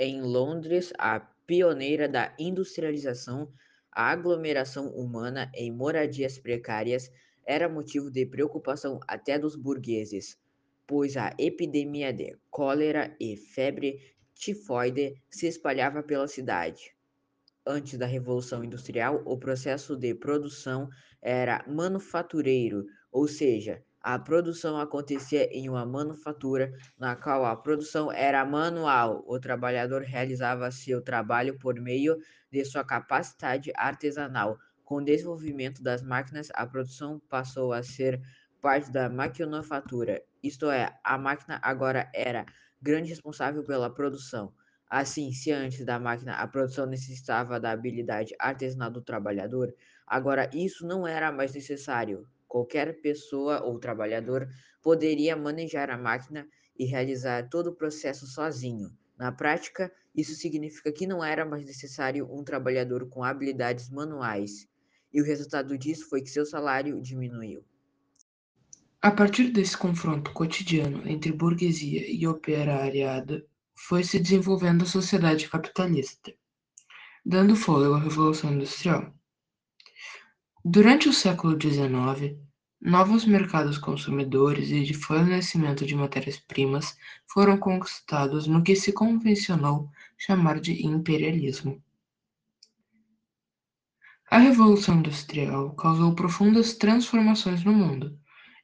Em Londres, a pioneira da industrialização, a aglomeração humana em moradias precárias era motivo de preocupação até dos burgueses, pois a epidemia de cólera e febre tifoide se espalhava pela cidade. Antes da Revolução Industrial, o processo de produção era manufatureiro, ou seja, a produção acontecia em uma manufatura, na qual a produção era manual. O trabalhador realizava seu trabalho por meio de sua capacidade artesanal. Com o desenvolvimento das máquinas, a produção passou a ser parte da maquinofatura, isto é, a máquina agora era grande responsável pela produção. Assim, se antes da máquina a produção necessitava da habilidade artesanal do trabalhador, agora isso não era mais necessário. Qualquer pessoa ou trabalhador poderia manejar a máquina e realizar todo o processo sozinho. Na prática, isso significa que não era mais necessário um trabalhador com habilidades manuais, e o resultado disso foi que seu salário diminuiu. A partir desse confronto cotidiano entre burguesia e operariado, foi se desenvolvendo a sociedade capitalista, dando fôlego à Revolução Industrial. Durante o século XIX, novos mercados consumidores e de fornecimento de matérias-primas foram conquistados no que se convencionou chamar de imperialismo. A Revolução Industrial causou profundas transformações no mundo,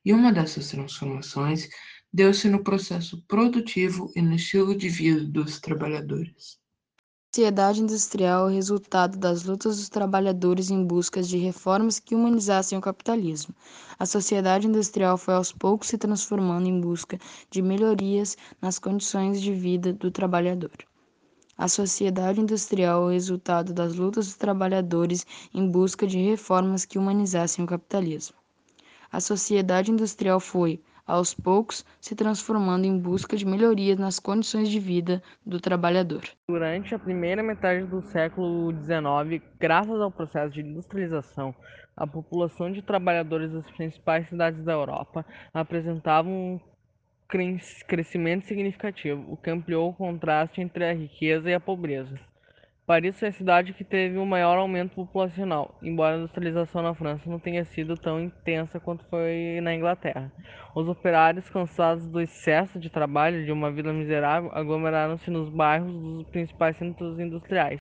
e uma dessas transformações deu-se no processo produtivo e no estilo de vida dos trabalhadores. Sociedade industrial é o resultado das lutas dos trabalhadores em busca de reformas que humanizassem o capitalismo. A sociedade industrial foi aos poucos se transformando em busca de melhorias nas condições de vida do trabalhador. A sociedade industrial é o resultado das lutas dos trabalhadores em busca de reformas que humanizassem o capitalismo. A sociedade industrial foi, aos poucos, se transformando em busca de melhorias nas condições de vida do trabalhador. Durante a primeira metade do século XIX, graças ao processo de industrialização, a população de trabalhadores das principais cidades da Europa apresentava um crescimento significativo, o que ampliou o contraste entre a riqueza e a pobreza. Paris foi a cidade que teve o maior aumento populacional, embora a industrialização na França não tenha sido tão intensa quanto foi na Inglaterra. Os operários, cansados do excesso de trabalho de uma vida miserável, aglomeraram-se nos bairros dos principais centros industriais.